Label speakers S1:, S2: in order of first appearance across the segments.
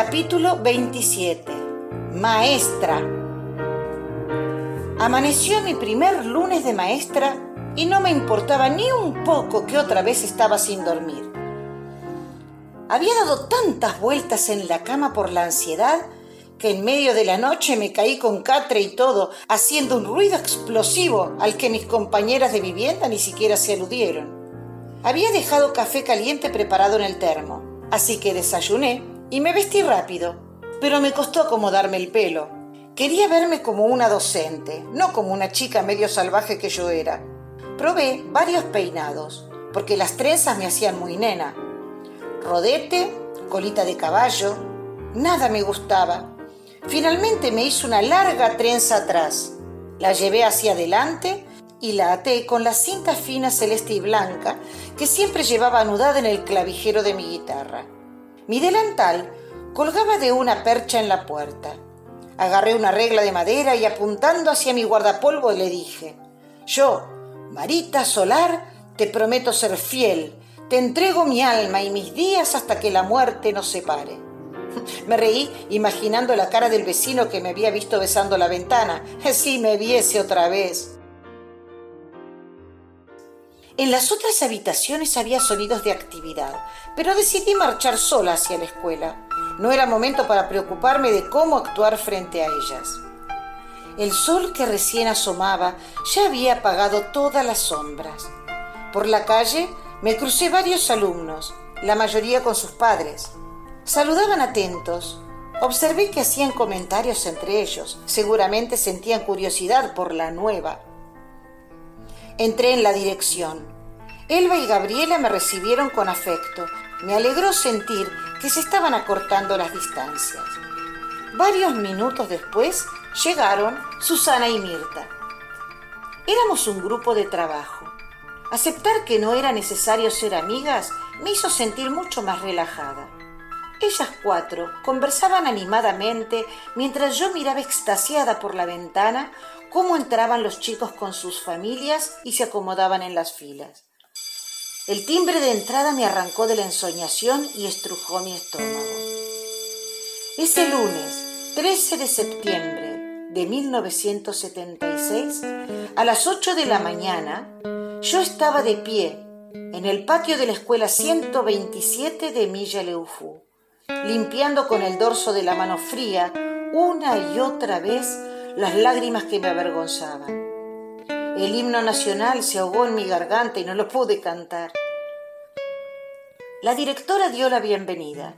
S1: Capítulo 27. Maestra. Amaneció mi primer lunes de maestra y no me importaba ni un poco que otra vez estaba sin dormir. Había dado tantas vueltas en la cama por la ansiedad que en medio de la noche me caí con catre y todo, haciendo un ruido explosivo al que mis compañeras de vivienda ni siquiera se aludieron. Había dejado café caliente preparado en el termo, así que desayuné y me vestí rápido, pero me costó acomodarme el pelo. Quería verme como una docente, no como una chica medio salvaje que yo era. Probé varios peinados, porque las trenzas me hacían muy nena. Rodete, colita de caballo, nada me gustaba. Finalmente me hizo una larga trenza atrás. La llevé hacia adelante y la até con la cinta fina celeste y blanca que siempre llevaba anudada en el clavijero de mi guitarra. Mi delantal colgaba de una percha en la puerta. Agarré una regla de madera y apuntando hacia mi guardapolvo le dije, yo, Marita Solar, te prometo ser fiel, te entrego mi alma y mis días hasta que la muerte nos separe. Me reí imaginando la cara del vecino que me había visto besando la ventana. Si me viese otra vez. En las otras habitaciones había sonidos de actividad, pero decidí marchar sola hacia la escuela. No era momento para preocuparme de cómo actuar frente a ellas. El sol que recién asomaba ya había apagado todas las sombras. Por la calle me crucé varios alumnos, la mayoría con sus padres. Saludaban atentos. Observé que hacían comentarios entre ellos. Seguramente sentían curiosidad por la nueva. Entré en la dirección. Elba y Gabriela me recibieron con afecto. Me alegró sentir que se estaban acortando las distancias. Varios minutos después llegaron Susana y Mirta. Éramos un grupo de trabajo. Aceptar que no era necesario ser amigas me hizo sentir mucho más relajada. Ellas cuatro conversaban animadamente mientras yo miraba extasiada por la ventana cómo entraban los chicos con sus familias y se acomodaban en las filas. El timbre de entrada me arrancó de la ensoñación y estrujó mi estómago. Ese lunes, 13 de septiembre de 1976, a las 8 de la mañana, yo estaba de pie en el patio de la escuela 127 de Milla Leufú limpiando con el dorso de la mano fría una y otra vez las lágrimas que me avergonzaban. El himno nacional se ahogó en mi garganta y no lo pude cantar. La directora dio la bienvenida.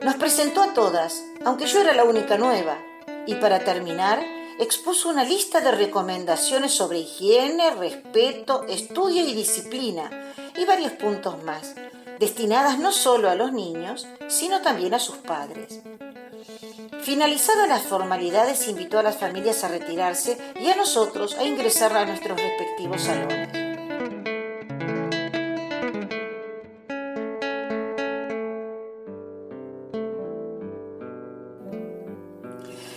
S1: Nos presentó a todas, aunque yo era la única nueva, y para terminar expuso una lista de recomendaciones sobre higiene, respeto, estudio y disciplina, y varios puntos más, destinadas no solo a los niños, sino también a sus padres. Finalizadas las formalidades, invitó a las familias a retirarse y a nosotros a ingresar a nuestros respectivos salones.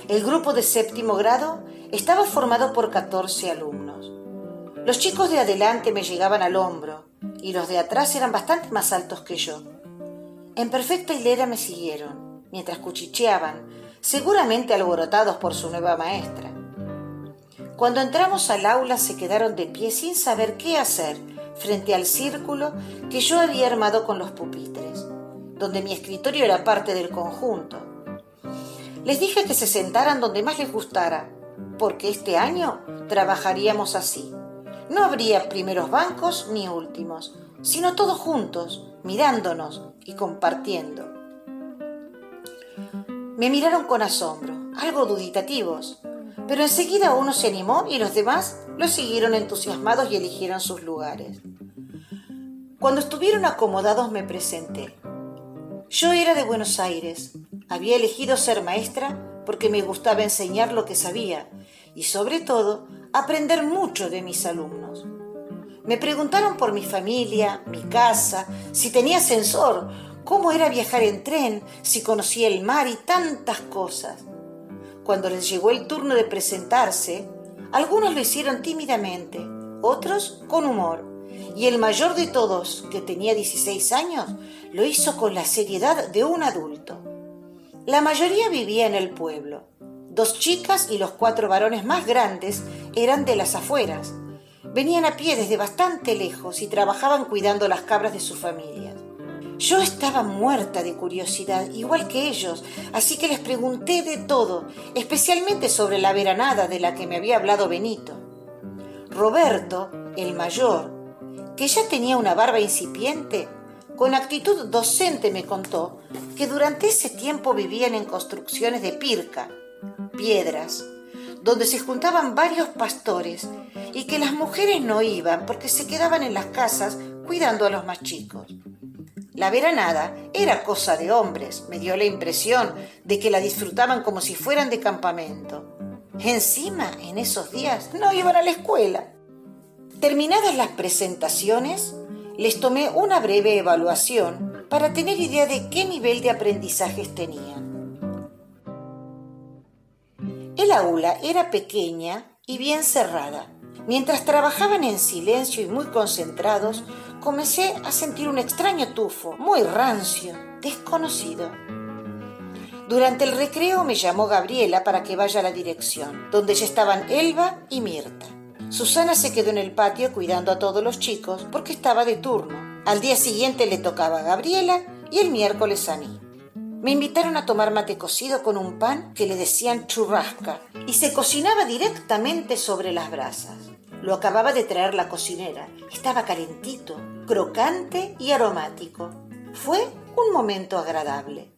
S1: El grupo de séptimo grado estaba formado por 14 alumnos. Los chicos de adelante me llegaban al hombro, y los de atrás eran bastante más altos que yo. En perfecta hilera me siguieron, mientras cuchicheaban, seguramente alborotados por su nueva maestra. Cuando entramos al aula se quedaron de pie sin saber qué hacer frente al círculo que yo había armado con los pupitres, donde mi escritorio era parte del conjunto. Les dije que se sentaran donde más les gustara, porque este año trabajaríamos así. No habría primeros bancos ni últimos, sino todos juntos, mirándonos y compartiendo. Me miraron con asombro, algo duditativos, pero enseguida uno se animó y los demás lo siguieron entusiasmados y eligieron sus lugares. Cuando estuvieron acomodados me presenté. Yo era de Buenos Aires, había elegido ser maestra porque me gustaba enseñar lo que sabía y sobre todo aprender mucho de mis alumnos. Me preguntaron por mi familia, mi casa, si tenía ascensor, cómo era viajar en tren, si conocía el mar y tantas cosas. Cuando les llegó el turno de presentarse, algunos lo hicieron tímidamente, otros con humor, y el mayor de todos, que tenía 16 años, lo hizo con la seriedad de un adulto. La mayoría vivía en el pueblo. Dos chicas y los cuatro varones más grandes eran de las afueras. Venían a pie desde bastante lejos y trabajaban cuidando las cabras de su familia. Yo estaba muerta de curiosidad, igual que ellos, así que les pregunté de todo, especialmente sobre la veranada de la que me había hablado Benito. Roberto, el mayor, que ya tenía una barba incipiente, con actitud docente me contó que durante ese tiempo vivían en construcciones de pirca, piedras, donde se juntaban varios pastores y que las mujeres no iban porque se quedaban en las casas cuidando a los más chicos. La veranada era cosa de hombres, me dio la impresión de que la disfrutaban como si fueran de campamento. Encima, en esos días, no iban a la escuela. Terminadas las presentaciones, les tomé una breve evaluación para tener idea de qué nivel de aprendizajes tenían. El aula era pequeña y bien cerrada. Mientras trabajaban en silencio y muy concentrados, comencé a sentir un extraño tufo, muy rancio, desconocido. Durante el recreo me llamó Gabriela para que vaya a la dirección, donde ya estaban Elba y Mirta. Susana se quedó en el patio cuidando a todos los chicos porque estaba de turno. Al día siguiente le tocaba a Gabriela y el miércoles a mí. Me invitaron a tomar mate cocido con un pan que le decían churrasca y se cocinaba directamente sobre las brasas. Lo acababa de traer la cocinera. Estaba calentito, crocante y aromático. Fue un momento agradable.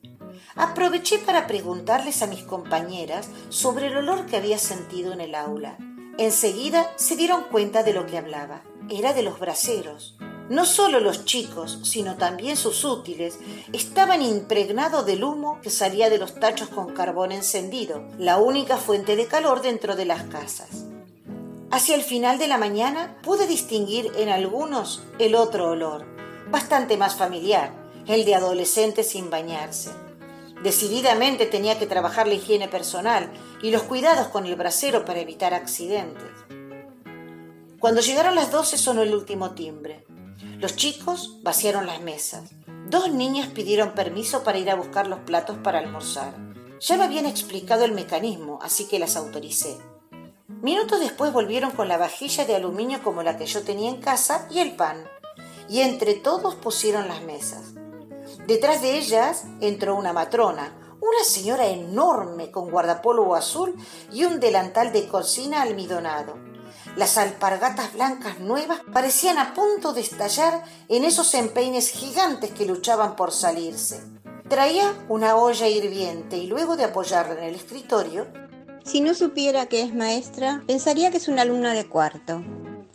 S1: Aproveché para preguntarles a mis compañeras sobre el olor que había sentido en el aula. Enseguida se dieron cuenta de lo que hablaba. Era de los braseros. No solo los chicos, sino también sus útiles, estaban impregnados del humo que salía de los tachos con carbón encendido, la única fuente de calor dentro de las casas. Hacia el final de la mañana pude distinguir en algunos el otro olor, bastante más familiar, el de adolescentes sin bañarse. Decididamente tenía que trabajar la higiene personal y los cuidados con el brasero para evitar accidentes. Cuando llegaron las doce sonó el último timbre. Los chicos vaciaron las mesas. Dos niñas pidieron permiso para ir a buscar los platos para almorzar. Ya me habían explicado el mecanismo, así que las autoricé. Minutos después volvieron con la vajilla de aluminio como la que yo tenía en casa y el pan, y entre todos pusieron las mesas. Detrás de ellas entró una matrona, una señora enorme con guardapolvo azul y un delantal de cocina almidonado. Las alpargatas blancas nuevas parecían a punto de estallar en esos empeines gigantes que luchaban por salirse. Traía una olla hirviente y luego de apoyarla en el escritorio,
S2: si no supiera que es maestra, pensaría que es una alumna de cuarto.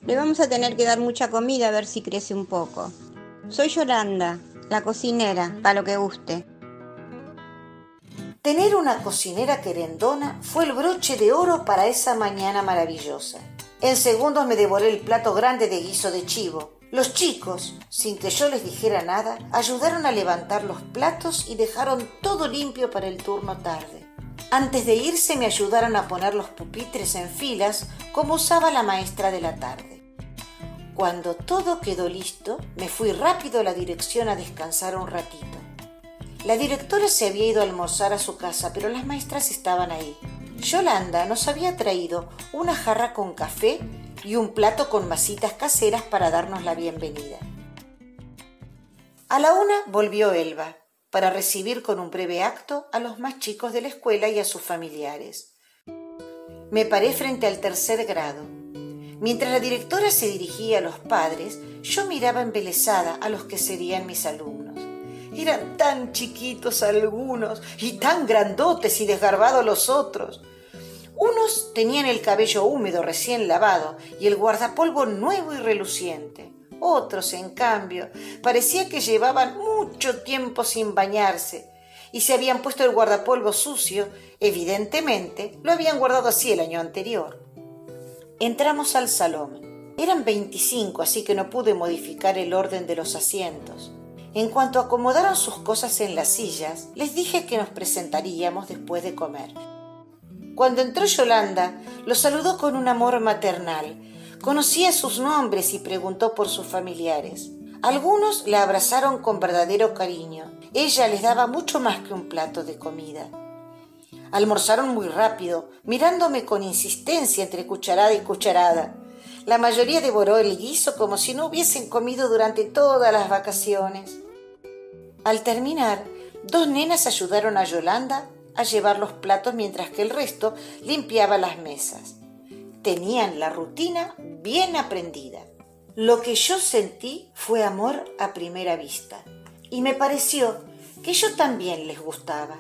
S2: Le vamos a tener que dar mucha comida a ver si crece un poco. Soy Yolanda, la cocinera, para lo que guste.
S1: Tener una cocinera querendona fue el broche de oro para esa mañana maravillosa. En segundos me devoré el plato grande de guiso de chivo. Los chicos, sin que yo les dijera nada, ayudaron a levantar los platos y dejaron todo limpio para el turno tarde. Antes de irse me ayudaron a poner los pupitres en filas como usaba la maestra de la tarde. Cuando todo quedó listo, me fui rápido a la dirección a descansar un ratito. La directora se había ido a almorzar a su casa, pero las maestras estaban ahí. Yolanda nos había traído una jarra con café y un plato con masitas caseras para darnos la bienvenida. A la una volvió Elba para recibir con un breve acto a los más chicos de la escuela y a sus familiares. Me paré frente al tercer grado Mientras la directora se dirigía a los padres, yo miraba embelesada a los que serían mis alumnos. Eran tan chiquitos algunos y tan grandotes y desgarbados los otros. Unos tenían el cabello húmedo recién lavado y el guardapolvo nuevo y reluciente. Otros, en cambio, parecía que llevaban mucho tiempo sin bañarse y se habían puesto el guardapolvo sucio, evidentemente lo habían guardado así el año anterior. Entramos al salón. Eran 25, así que no pude modificar el orden de los asientos. En cuanto acomodaron sus cosas en las sillas, les dije que nos presentaríamos después de comer. Cuando entró Yolanda, los saludó con un amor maternal. Conocía sus nombres y preguntó por sus familiares. Algunos la abrazaron con verdadero cariño. Ella les daba mucho más que un plato de comida. Almorzaron muy rápido, mirándome con insistencia entre cucharada y cucharada. La mayoría devoró el guiso como si no hubiesen comido durante todas las vacaciones. Al terminar, dos nenas ayudaron a Yolanda a llevar los platos mientras que el resto limpiaba las mesas. Tenían la rutina bien aprendida. Lo que yo sentí fue amor a primera vista y me pareció que yo también les gustaba.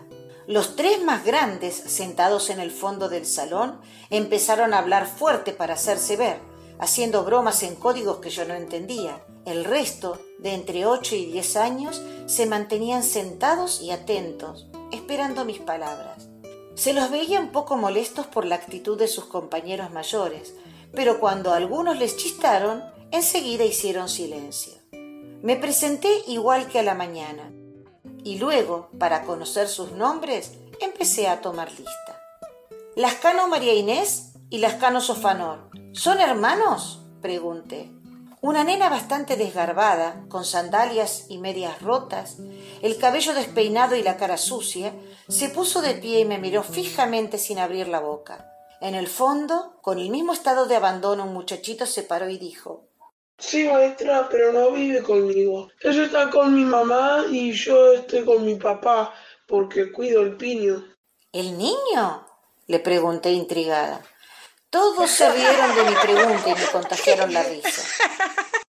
S1: Los tres más grandes, sentados en el fondo del salón, empezaron a hablar fuerte para hacerse ver, haciendo bromas en códigos que yo no entendía. El resto, de entre ocho y diez años, se mantenían sentados y atentos, esperando mis palabras. Se los veía un poco molestos por la actitud de sus compañeros mayores, pero cuando algunos les chistaron, enseguida hicieron silencio. Me presenté igual que a la mañana, y luego, para conocer sus nombres, empecé a tomar lista. Lascano María Inés y Lascano Sofanor. ¿Son hermanos? pregunté. Una nena bastante desgarbada, con sandalias y medias rotas, el cabello despeinado y la cara sucia, se puso de pie y me miró fijamente sin abrir la boca. En el fondo, con el mismo estado de abandono, un muchachito se paró y dijo
S3: Sí, maestra, pero no vive conmigo. Ella está con mi mamá y yo estoy con mi papá porque cuido el piño.
S1: ¿El niño? le pregunté intrigada. Todos se rieron de mi pregunta y me contagiaron la risa.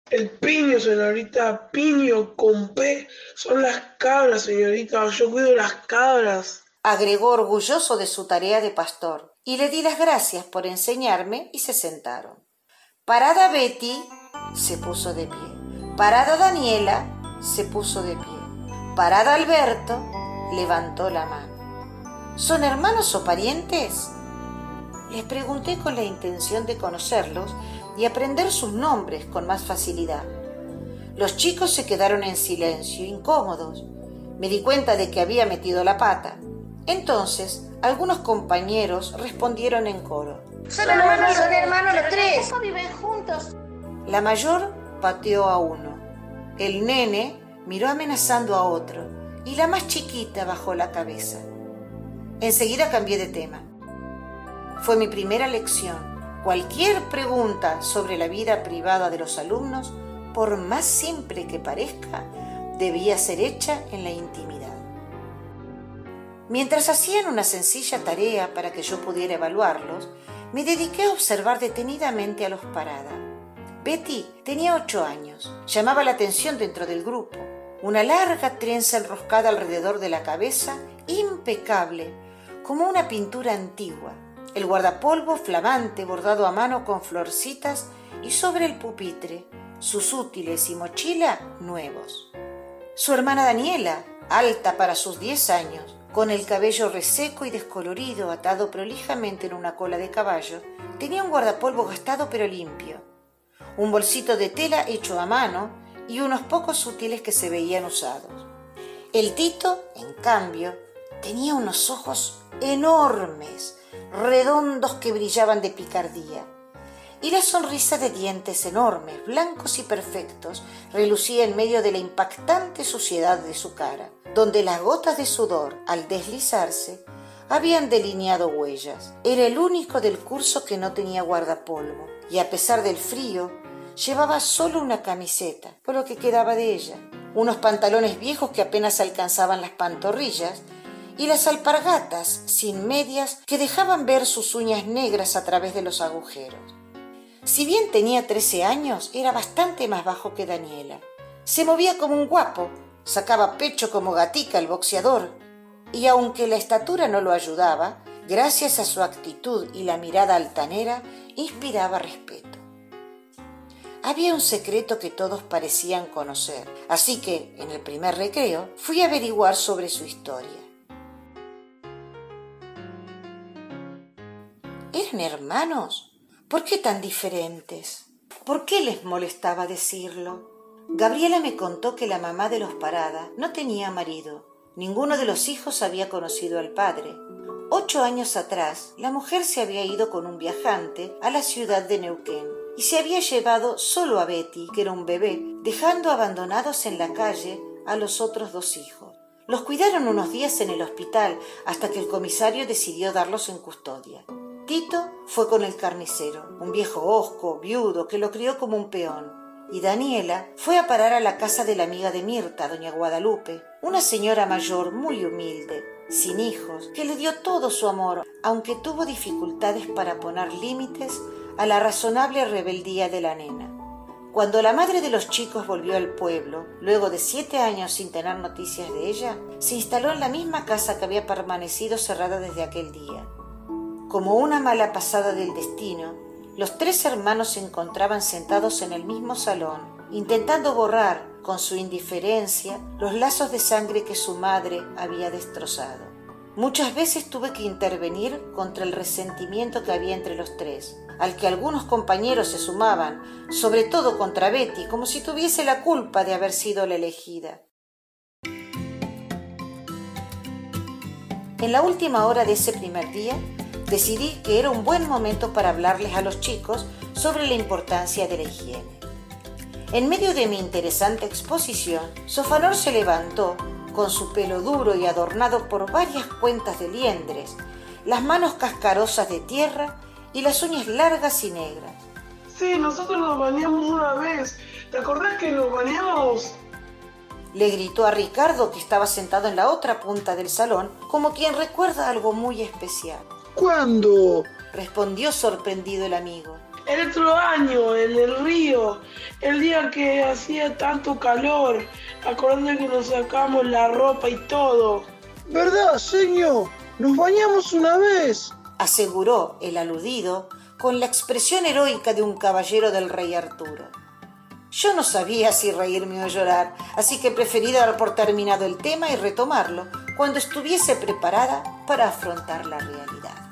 S3: El piño, señorita, piño con P, son las cabras, señorita, yo cuido las cabras.
S1: Agregó orgulloso de su tarea de pastor, y le di las gracias por enseñarme y se sentaron. Parada Betty, se puso de pie. Parada Daniela se puso de pie. Parada Alberto levantó la mano. ¿Son hermanos o parientes? Les pregunté con la intención de conocerlos y aprender sus nombres con más facilidad. Los chicos se quedaron en silencio, incómodos. Me di cuenta de que había metido la pata. Entonces, algunos compañeros respondieron en coro.
S4: Son hermanos, son hermanos los tres. Viven juntos.
S1: La mayor pateó a uno. El nene miró amenazando a otro y la más chiquita bajó la cabeza. Enseguida cambié de tema. Fue mi primera lección. Cualquier pregunta sobre la vida privada de los alumnos, por más simple que parezca, debía ser hecha en la intimidad. Mientras hacían una sencilla tarea para que yo pudiera evaluarlos, me dediqué a observar detenidamente a los paradas. Betty tenía ocho años. Llamaba la atención dentro del grupo. Una larga trenza enroscada alrededor de la cabeza, impecable, como una pintura antigua. El guardapolvo flamante bordado a mano con florcitas y sobre el pupitre, sus útiles y mochila nuevos. Su hermana Daniela, alta para sus diez años, con el cabello reseco y descolorido atado prolijamente en una cola de caballo, tenía un guardapolvo gastado pero limpio un bolsito de tela hecho a mano y unos pocos útiles que se veían usados. El Tito, en cambio, tenía unos ojos enormes, redondos que brillaban de picardía, y la sonrisa de dientes enormes, blancos y perfectos, relucía en medio de la impactante suciedad de su cara, donde las gotas de sudor, al deslizarse, habían delineado huellas. Era el único del curso que no tenía guardapolvo, y a pesar del frío, Llevaba solo una camiseta, por lo que quedaba de ella, unos pantalones viejos que apenas alcanzaban las pantorrillas y las alpargatas sin medias que dejaban ver sus uñas negras a través de los agujeros. Si bien tenía trece años, era bastante más bajo que Daniela. Se movía como un guapo, sacaba pecho como gatica el boxeador, y aunque la estatura no lo ayudaba, gracias a su actitud y la mirada altanera, inspiraba respeto. Había un secreto que todos parecían conocer, así que, en el primer recreo, fui a averiguar sobre su historia. ¿Eran hermanos? ¿Por qué tan diferentes? ¿Por qué les molestaba decirlo? Gabriela me contó que la mamá de los Parada no tenía marido. Ninguno de los hijos había conocido al padre. Ocho años atrás, la mujer se había ido con un viajante a la ciudad de Neuquén y se había llevado solo a Betty, que era un bebé, dejando abandonados en la calle a los otros dos hijos. Los cuidaron unos días en el hospital hasta que el comisario decidió darlos en custodia. Tito fue con el carnicero, un viejo hosco, viudo, que lo crió como un peón. Y Daniela fue a parar a la casa de la amiga de Mirta, doña Guadalupe, una señora mayor muy humilde, sin hijos, que le dio todo su amor, aunque tuvo dificultades para poner límites a la razonable rebeldía de la nena. Cuando la madre de los chicos volvió al pueblo, luego de siete años sin tener noticias de ella, se instaló en la misma casa que había permanecido cerrada desde aquel día. Como una mala pasada del destino, los tres hermanos se encontraban sentados en el mismo salón, intentando borrar, con su indiferencia, los lazos de sangre que su madre había destrozado. Muchas veces tuve que intervenir contra el resentimiento que había entre los tres, al que algunos compañeros se sumaban, sobre todo contra Betty, como si tuviese la culpa de haber sido la elegida. En la última hora de ese primer día, decidí que era un buen momento para hablarles a los chicos sobre la importancia de la higiene. En medio de mi interesante exposición, Sofanor se levantó, con su pelo duro y adornado por varias cuentas de liendres, las manos cascarosas de tierra y las uñas largas y negras.
S3: Sí, nosotros nos bañamos una vez. ¿Te acordás que nos bañamos?
S1: Le gritó a Ricardo, que estaba sentado en la otra punta del salón, como quien recuerda algo muy especial.
S5: ¿Cuándo?
S1: respondió sorprendido el amigo.
S3: El otro año, en el río, el día que hacía tanto calor, acordando que nos sacamos la ropa y todo.
S5: ¿Verdad, señor? Nos bañamos una vez,
S1: aseguró el aludido con la expresión heroica de un caballero del rey Arturo. Yo no sabía si reírme o llorar, así que preferí dar por terminado el tema y retomarlo cuando estuviese preparada para afrontar la realidad.